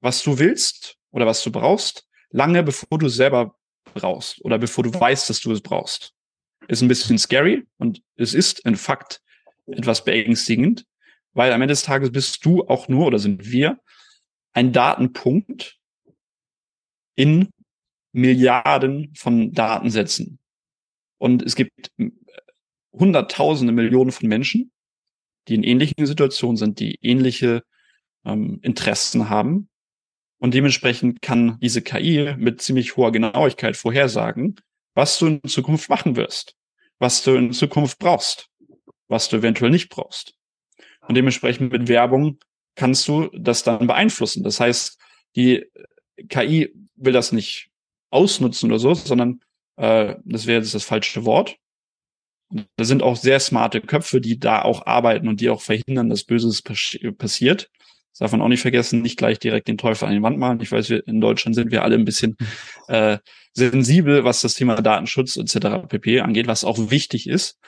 was du willst oder was du brauchst, lange bevor du selber brauchst oder bevor du weißt, dass du es brauchst ist ein bisschen scary und es ist in Fakt etwas beängstigend, weil am Ende des Tages bist du auch nur oder sind wir ein Datenpunkt in Milliarden von Datensätzen. Und es gibt Hunderttausende, Millionen von Menschen, die in ähnlichen Situationen sind, die ähnliche ähm, Interessen haben. Und dementsprechend kann diese KI mit ziemlich hoher Genauigkeit vorhersagen, was du in Zukunft machen wirst, was du in Zukunft brauchst, was du eventuell nicht brauchst. Und dementsprechend mit Werbung kannst du das dann beeinflussen. Das heißt, die KI will das nicht ausnutzen oder so, sondern äh, das wäre jetzt das falsche Wort. Da sind auch sehr smarte Köpfe, die da auch arbeiten und die auch verhindern, dass Böses passiert. Das darf man auch nicht vergessen, nicht gleich direkt den Teufel an die Wand malen. Ich weiß, wir in Deutschland sind wir alle ein bisschen [LAUGHS] äh, sensibel, was das Thema Datenschutz etc. pp. angeht, was auch wichtig ist.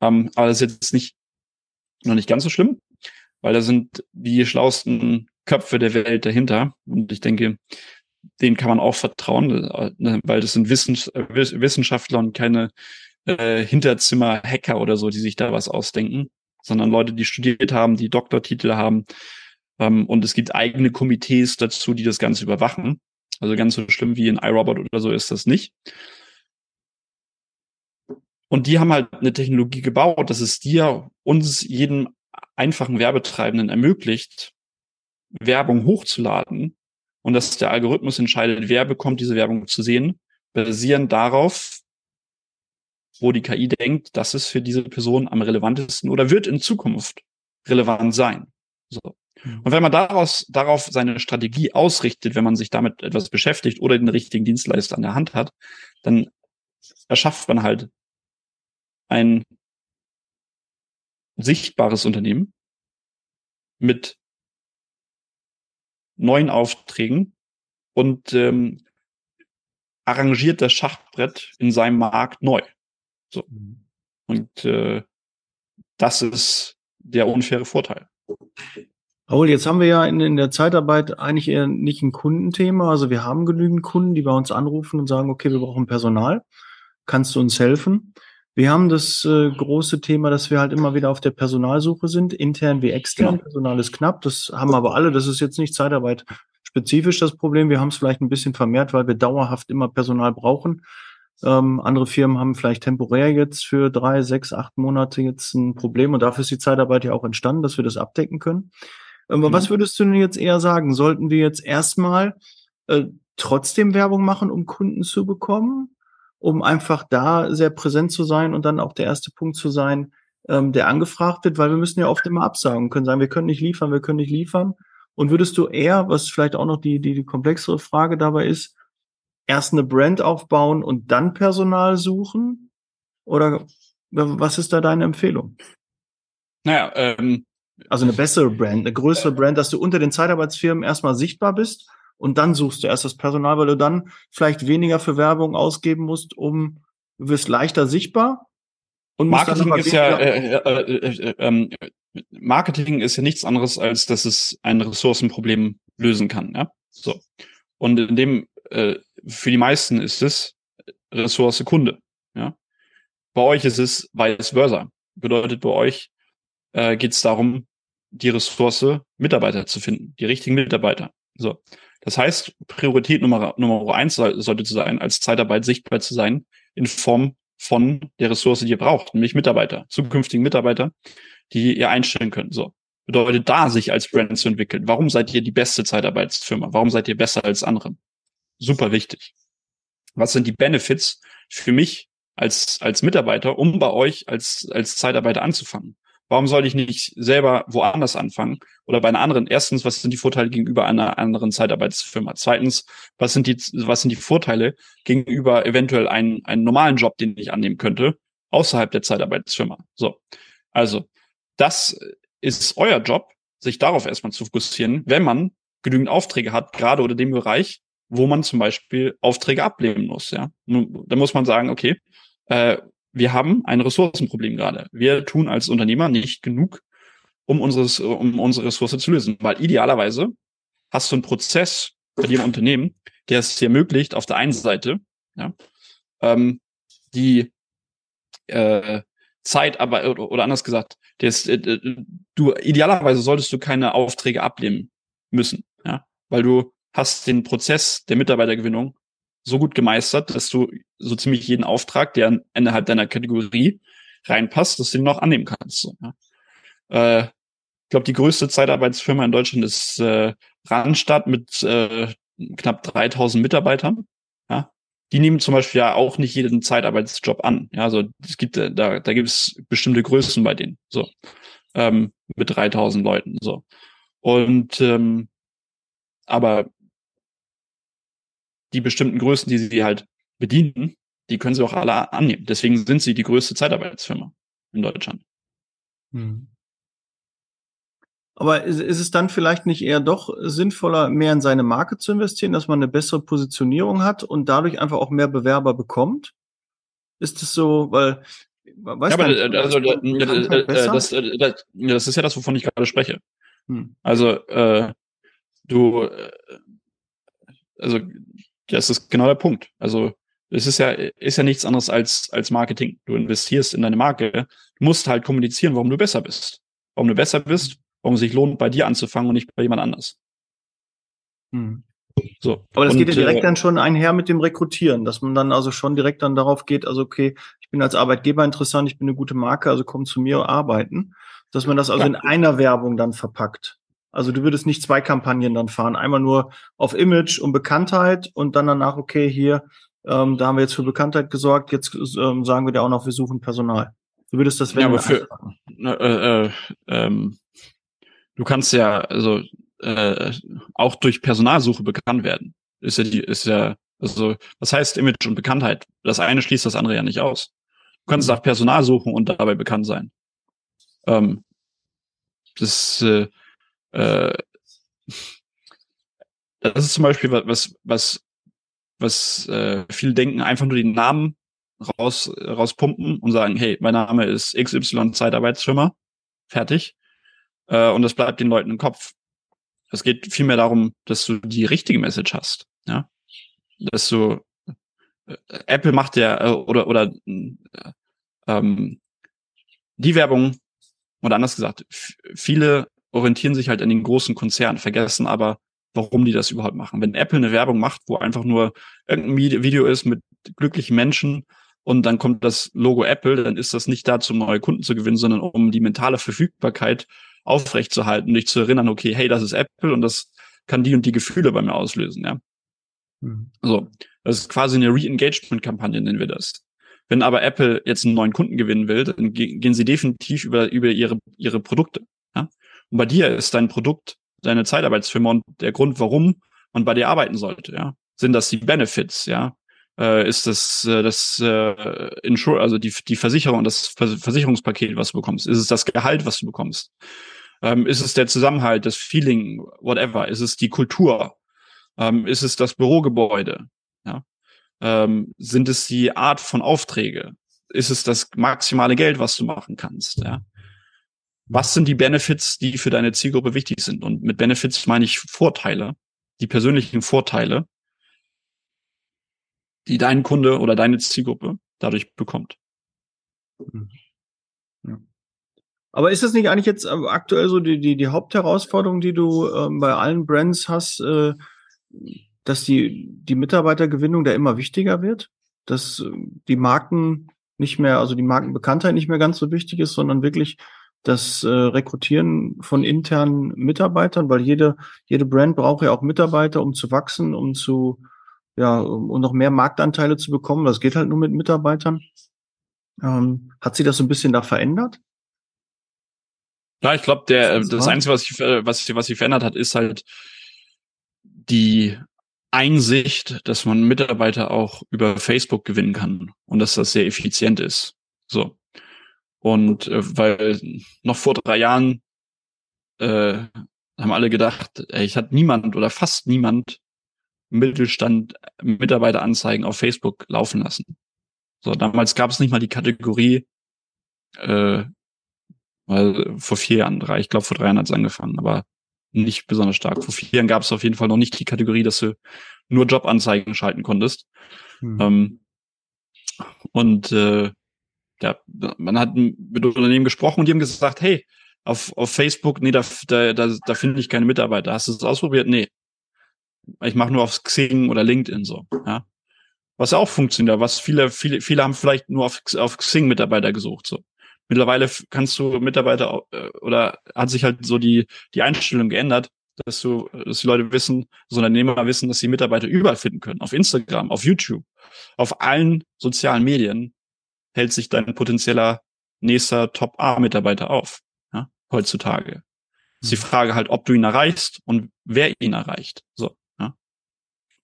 Ähm, aber das ist jetzt nicht noch nicht ganz so schlimm, weil da sind die schlauesten Köpfe der Welt dahinter. Und ich denke, denen kann man auch vertrauen, äh, weil das sind Wissens Wissenschaftler und keine äh, Hinterzimmer-Hacker oder so, die sich da was ausdenken, sondern Leute, die studiert haben, die Doktortitel haben. Ähm, und es gibt eigene Komitees dazu, die das Ganze überwachen. Also ganz so schlimm wie in iRobot oder so ist das nicht. Und die haben halt eine Technologie gebaut, dass es dir, uns, jeden einfachen Werbetreibenden ermöglicht, Werbung hochzuladen und dass der Algorithmus entscheidet, wer bekommt diese Werbung zu sehen, basierend darauf, wo die KI denkt, das ist für diese Person am relevantesten oder wird in Zukunft relevant sein. So. Mhm. Und wenn man daraus, darauf seine Strategie ausrichtet, wenn man sich damit etwas beschäftigt oder den richtigen Dienstleister an der Hand hat, dann erschafft man halt ein sichtbares Unternehmen mit neuen Aufträgen und ähm, arrangiert das Schachbrett in seinem Markt neu. So. Mhm. Und äh, das ist der unfaire Vorteil. Raul, jetzt haben wir ja in, in der Zeitarbeit eigentlich eher nicht ein Kundenthema. Also wir haben genügend Kunden, die bei uns anrufen und sagen, okay, wir brauchen Personal. Kannst du uns helfen? Wir haben das äh, große Thema, dass wir halt immer wieder auf der Personalsuche sind, intern wie extern. Ja. Personal ist knapp, das haben aber alle. Das ist jetzt nicht Zeitarbeit spezifisch das Problem. Wir haben es vielleicht ein bisschen vermehrt, weil wir dauerhaft immer Personal brauchen. Ähm, andere Firmen haben vielleicht temporär jetzt für drei, sechs, acht Monate jetzt ein Problem und dafür ist die Zeitarbeit ja auch entstanden, dass wir das abdecken können. Ähm, mhm. Was würdest du denn jetzt eher sagen? Sollten wir jetzt erstmal äh, trotzdem Werbung machen, um Kunden zu bekommen? Um einfach da sehr präsent zu sein und dann auch der erste Punkt zu sein, ähm, der angefragt wird, weil wir müssen ja oft immer absagen, können sagen, wir können nicht liefern, wir können nicht liefern. Und würdest du eher, was vielleicht auch noch die, die, die komplexere Frage dabei ist, erst eine Brand aufbauen und dann Personal suchen? Oder was ist da deine Empfehlung? Naja, ähm, also eine bessere Brand, eine größere Brand, dass du unter den Zeitarbeitsfirmen erstmal sichtbar bist und dann suchst du erst das Personal, weil du dann vielleicht weniger für Werbung ausgeben musst, um du wirst leichter sichtbar. Und Marketing ist ja äh, äh, äh, ähm, Marketing ist ja nichts anderes als dass es ein Ressourcenproblem lösen kann. Ja, so und in dem äh, für die meisten ist es Ressource Kunde. Ja, bei euch ist es vice versa. Bedeutet bei euch äh, geht es darum, die Ressource Mitarbeiter zu finden, die richtigen Mitarbeiter. So. Das heißt, Priorität Nummer, Nummer eins sollte zu sein, als Zeitarbeit sichtbar zu sein, in Form von der Ressource, die ihr braucht, nämlich Mitarbeiter, zukünftigen Mitarbeiter, die ihr einstellen könnt. So. Bedeutet da, sich als Brand zu entwickeln. Warum seid ihr die beste Zeitarbeitsfirma? Warum seid ihr besser als andere? Super wichtig. Was sind die Benefits für mich als, als Mitarbeiter, um bei euch als, als Zeitarbeiter anzufangen? Warum soll ich nicht selber woanders anfangen oder bei einer anderen? Erstens, was sind die Vorteile gegenüber einer anderen Zeitarbeitsfirma? Zweitens, was sind die, was sind die Vorteile gegenüber eventuell einen, einen normalen Job, den ich annehmen könnte, außerhalb der Zeitarbeitsfirma? So. Also, das ist euer Job, sich darauf erstmal zu fokussieren, wenn man genügend Aufträge hat, gerade oder dem Bereich, wo man zum Beispiel Aufträge ablehnen muss, ja. Da muss man sagen, okay, äh, wir haben ein Ressourcenproblem gerade. Wir tun als Unternehmer nicht genug, um, unseres, um unsere Ressource zu lösen. Weil idealerweise hast du einen Prozess bei dir im Unternehmen, der es dir ermöglicht, auf der einen Seite, ja, ähm, die äh, Zeit, aber oder anders gesagt, der ist, äh, du idealerweise solltest du keine Aufträge ablehnen müssen, ja, weil du hast den Prozess der Mitarbeitergewinnung so gut gemeistert, dass du so ziemlich jeden Auftrag, der innerhalb deiner Kategorie reinpasst, dass du den noch annehmen kannst. So, ja. äh, ich glaube, die größte Zeitarbeitsfirma in Deutschland ist äh, Randstadt mit äh, knapp 3000 Mitarbeitern. Ja. Die nehmen zum Beispiel ja auch nicht jeden Zeitarbeitsjob an. Ja, also es gibt äh, da, da gibt es bestimmte Größen bei denen. So ähm, mit 3000 Leuten. So und ähm, aber die bestimmten Größen, die sie halt bedienen, die können sie auch alle annehmen. Deswegen sind sie die größte Zeitarbeitsfirma in Deutschland. Hm. Aber ist, ist, es dann vielleicht nicht eher doch sinnvoller, mehr in seine Marke zu investieren, dass man eine bessere Positionierung hat und dadurch einfach auch mehr Bewerber bekommt? Ist es so, weil Weiß ja, aber nicht, also, äh, äh, das, das, das, ist ja das, wovon ich gerade spreche. Hm. Also äh, du, äh, also das ist genau der Punkt. Also es ist ja ist ja nichts anderes als als Marketing. Du investierst in deine Marke, du musst halt kommunizieren, warum du besser bist, warum du besser bist warum es sich lohnt, bei dir anzufangen und nicht bei jemand anders. Hm. So. Aber das und, geht ja direkt äh, dann schon einher mit dem Rekrutieren, dass man dann also schon direkt dann darauf geht, also okay, ich bin als Arbeitgeber interessant, ich bin eine gute Marke, also komm zu mir arbeiten, dass man das also ja. in einer Werbung dann verpackt. Also du würdest nicht zwei Kampagnen dann fahren, einmal nur auf Image und Bekanntheit und dann danach, okay, hier, ähm, da haben wir jetzt für Bekanntheit gesorgt, jetzt ähm, sagen wir dir auch noch, wir suchen Personal. Du würdest das wenn ja, aber für, äh, äh, ähm, du kannst ja also äh, auch durch Personalsuche bekannt werden. Ist ja die, ist ja, also was heißt Image und Bekanntheit? Das eine schließt das andere ja nicht aus. Du kannst nach Personal suchen und dabei bekannt sein. Ähm, das, äh, äh, das ist zum Beispiel was, was, was äh, viele denken, einfach nur die Namen raus, rauspumpen und sagen, hey, mein Name ist XY Zeitarbeitsfirma. Fertig äh, und das bleibt den Leuten im Kopf. Es geht vielmehr darum, dass du die richtige Message hast, ja, dass du äh, Apple macht ja äh, oder oder äh, ähm, die Werbung oder anders gesagt, viele orientieren sich halt an den großen Konzernen, vergessen aber, warum die das überhaupt machen. Wenn Apple eine Werbung macht, wo einfach nur irgendein Video ist mit glücklichen Menschen und dann kommt das Logo Apple, dann ist das nicht dazu, neue Kunden zu gewinnen, sondern um die mentale Verfügbarkeit aufrechtzuerhalten, dich zu erinnern, okay, hey, das ist Apple und das kann die und die Gefühle bei mir auslösen, ja. Mhm. So, das ist quasi eine Re-Engagement-Kampagne, nennen wir das. Wenn aber Apple jetzt einen neuen Kunden gewinnen will, dann gehen sie definitiv über, über ihre, ihre Produkte. Ja? Und bei dir ist dein Produkt deine Zeitarbeitsfirma und der Grund, warum man bei dir arbeiten sollte. Ja? Sind das die Benefits? Ja? Äh, ist das äh, das äh, Insur also die, die Versicherung, das Versicherungspaket, was du bekommst? Ist es das Gehalt, was du bekommst? Ähm, ist es der Zusammenhalt, das Feeling, whatever? Ist es die Kultur? Ähm, ist es das Bürogebäude? Ja? Ähm, sind es die Art von Aufträge? Ist es das maximale Geld, was du machen kannst? Ja? Was sind die Benefits, die für deine Zielgruppe wichtig sind? Und mit Benefits meine ich Vorteile, die persönlichen Vorteile, die dein Kunde oder deine Zielgruppe dadurch bekommt. Mhm. Aber ist das nicht eigentlich jetzt äh, aktuell so die, die, die Hauptherausforderung, die du ähm, bei allen Brands hast, äh, dass die, die Mitarbeitergewinnung da immer wichtiger wird? Dass äh, die Marken nicht mehr, also die Markenbekanntheit nicht mehr ganz so wichtig ist, sondern wirklich das äh, Rekrutieren von internen Mitarbeitern, weil jede, jede Brand braucht ja auch Mitarbeiter, um zu wachsen, um zu, ja, um noch mehr Marktanteile zu bekommen. Das geht halt nur mit Mitarbeitern. Ähm, hat sich das so ein bisschen da verändert? Ja, ich glaube, der das, das Einzige, was sich was, was sich verändert hat, ist halt die Einsicht, dass man Mitarbeiter auch über Facebook gewinnen kann und dass das sehr effizient ist. So. Und äh, weil noch vor drei Jahren äh, haben alle gedacht, ey, ich hatte niemand oder fast niemand Mittelstand Mitarbeiteranzeigen auf Facebook laufen lassen. So, damals gab es nicht mal die Kategorie äh, weil vor vier Jahren, drei, ich glaube vor drei Jahren hat es angefangen, aber nicht besonders stark. Vor vier Jahren gab es auf jeden Fall noch nicht die Kategorie, dass du nur Jobanzeigen schalten konntest. Hm. Ähm, und äh, ja, man hat mit Unternehmen gesprochen und die haben gesagt, hey, auf, auf Facebook, nee, da, da, da, da finde ich keine Mitarbeiter. Hast du es ausprobiert? Nee. Ich mache nur auf Xing oder LinkedIn so, ja. Was auch funktioniert, was viele, viele, viele haben vielleicht nur auf, auf Xing Mitarbeiter gesucht, so. Mittlerweile kannst du Mitarbeiter äh, oder hat sich halt so die, die Einstellung geändert, dass du, dass die Leute wissen, so Unternehmer wissen, dass sie Mitarbeiter überall finden können. Auf Instagram, auf YouTube, auf allen sozialen Medien hält sich dein potenzieller nächster Top-A-Mitarbeiter auf, ja, heutzutage. Ist die mhm. Frage halt, ob du ihn erreichst und wer ihn erreicht. So, ja.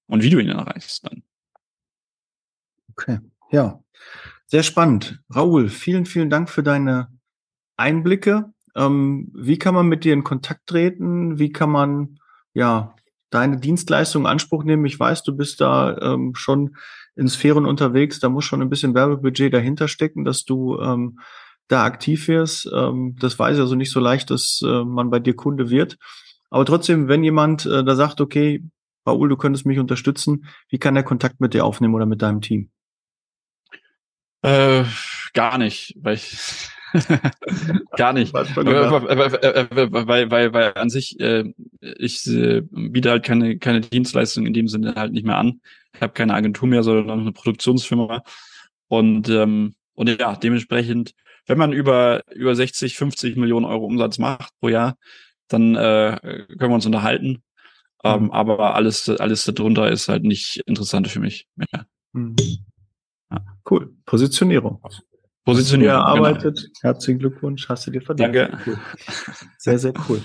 Und wie du ihn erreichst dann. Okay, ja. Sehr spannend. Raoul, vielen, vielen Dank für deine Einblicke. Ähm, wie kann man mit dir in Kontakt treten? Wie kann man, ja, deine Dienstleistung in Anspruch nehmen? Ich weiß, du bist da ähm, schon in Sphären unterwegs. Da muss schon ein bisschen Werbebudget dahinter stecken, dass du ähm, da aktiv wirst. Ähm, das weiß ich also nicht so leicht, dass äh, man bei dir Kunde wird. Aber trotzdem, wenn jemand äh, da sagt, okay, Raoul, du könntest mich unterstützen, wie kann er Kontakt mit dir aufnehmen oder mit deinem Team? Äh, gar nicht, weil ich [LAUGHS] gar nicht. weil, weil, weil, weil an sich äh, ich äh, biete halt keine keine Dienstleistung in dem Sinne halt nicht mehr an. Ich habe keine Agentur mehr, sondern eine Produktionsfirma und ähm, und ja dementsprechend, wenn man über über 60, 50 Millionen Euro Umsatz macht pro Jahr, dann äh, können wir uns unterhalten. Ähm, mhm. aber alles alles darunter ist halt nicht interessant für mich mehr. Mhm. Cool. Positionierung. Positionierung. Ja, genau. arbeitet. Genau. Herzlichen Glückwunsch. Hast du dir verdient. Danke. Cool. Sehr, sehr cool.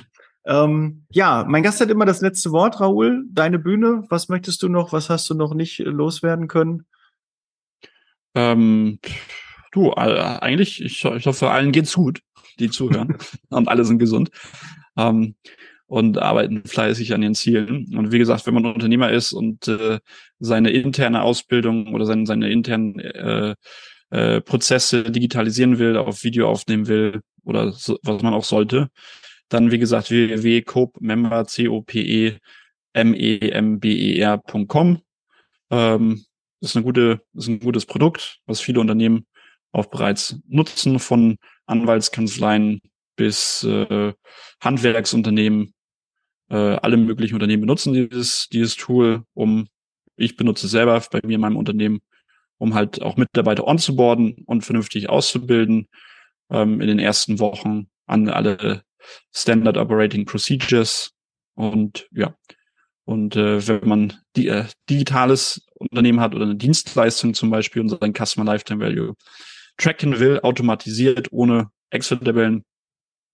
Ähm, ja, mein Gast hat immer das letzte Wort, Raoul. Deine Bühne. Was möchtest du noch? Was hast du noch nicht loswerden können? Ähm, du, eigentlich, ich, ich hoffe, allen geht's gut, die zuhören. [LAUGHS] und alle sind gesund. Ähm, und arbeiten fleißig an ihren Zielen. Und wie gesagt, wenn man Unternehmer ist und äh, seine interne Ausbildung oder seine, seine internen äh, äh, Prozesse digitalisieren will, auf Video aufnehmen will oder so, was man auch sollte, dann wie gesagt www.copemember, C-O-P-E, M-E-M-B-E-R.com. Ähm, ist eine gute, ist ein gutes Produkt, was viele Unternehmen auch bereits nutzen, von Anwaltskanzleien bis äh, Handwerksunternehmen, äh, alle möglichen Unternehmen benutzen dieses, dieses Tool, um, ich benutze es selber bei mir in meinem Unternehmen, um halt auch Mitarbeiter onzuboarden und vernünftig auszubilden ähm, in den ersten Wochen an alle Standard Operating Procedures und ja. Und äh, wenn man die, äh, digitales Unternehmen hat oder eine Dienstleistung zum Beispiel und sein Customer Lifetime Value tracken will, automatisiert ohne Excel-Tabellen,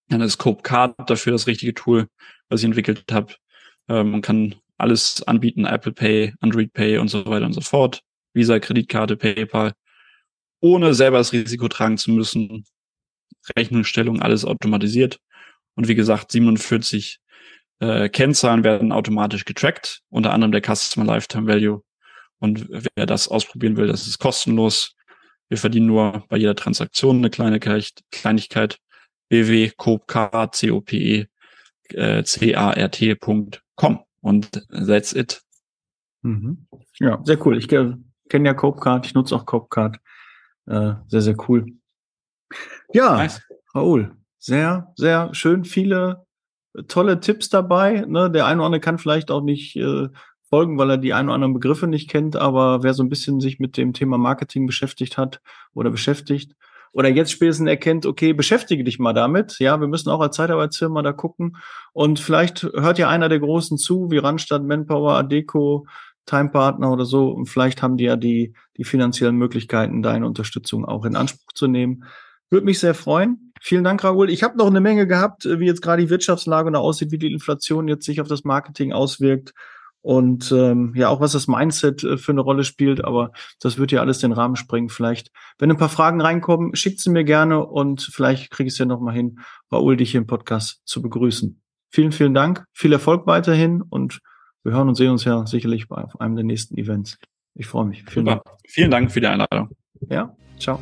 dann ist Cope Card dafür das richtige Tool, was ich entwickelt habe. Ähm, man kann alles anbieten, Apple Pay, Android Pay und so weiter und so fort. Visa, Kreditkarte, PayPal, ohne selber das Risiko tragen zu müssen. Rechnungsstellung, alles automatisiert. Und wie gesagt, 47 äh, Kennzahlen werden automatisch getrackt, unter anderem der Customer Lifetime Value. Und wer das ausprobieren will, das ist kostenlos. Wir verdienen nur bei jeder Transaktion eine kleine Kleinigkeit www.cope, äh, C-A-R-T.com und that's it. Mhm. Ja, sehr cool. Ich kenne ja Copecard, ich nutze auch Copecard. Äh, sehr, sehr cool. Ja, nice. Raoul, sehr, sehr schön. Viele tolle Tipps dabei. Ne? Der eine oder andere kann vielleicht auch nicht äh, folgen, weil er die ein oder anderen Begriffe nicht kennt, aber wer so ein bisschen sich mit dem Thema Marketing beschäftigt hat oder beschäftigt, oder jetzt spätestens erkennt, okay, beschäftige dich mal damit. Ja, wir müssen auch als Zeitarbeitsfirma da gucken. Und vielleicht hört ja einer der Großen zu, wie Randstadt, Manpower, Adeco, Time Partner oder so. Und vielleicht haben die ja die, die finanziellen Möglichkeiten, deine Unterstützung auch in Anspruch zu nehmen. Würde mich sehr freuen. Vielen Dank, Raoul. Ich habe noch eine Menge gehabt, wie jetzt gerade die Wirtschaftslage da aussieht, wie die Inflation jetzt sich auf das Marketing auswirkt und ähm, ja auch was das Mindset äh, für eine Rolle spielt, aber das wird ja alles den Rahmen sprengen. Vielleicht, wenn ein paar Fragen reinkommen, schickt sie mir gerne und vielleicht kriege ich es ja nochmal hin, Raoul dich hier im Podcast zu begrüßen. Vielen, vielen Dank, viel Erfolg weiterhin und wir hören und sehen uns ja sicherlich bei einem der nächsten Events. Ich freue mich. Vielen Super. Dank. Vielen Dank für die Einladung. Ja, ciao.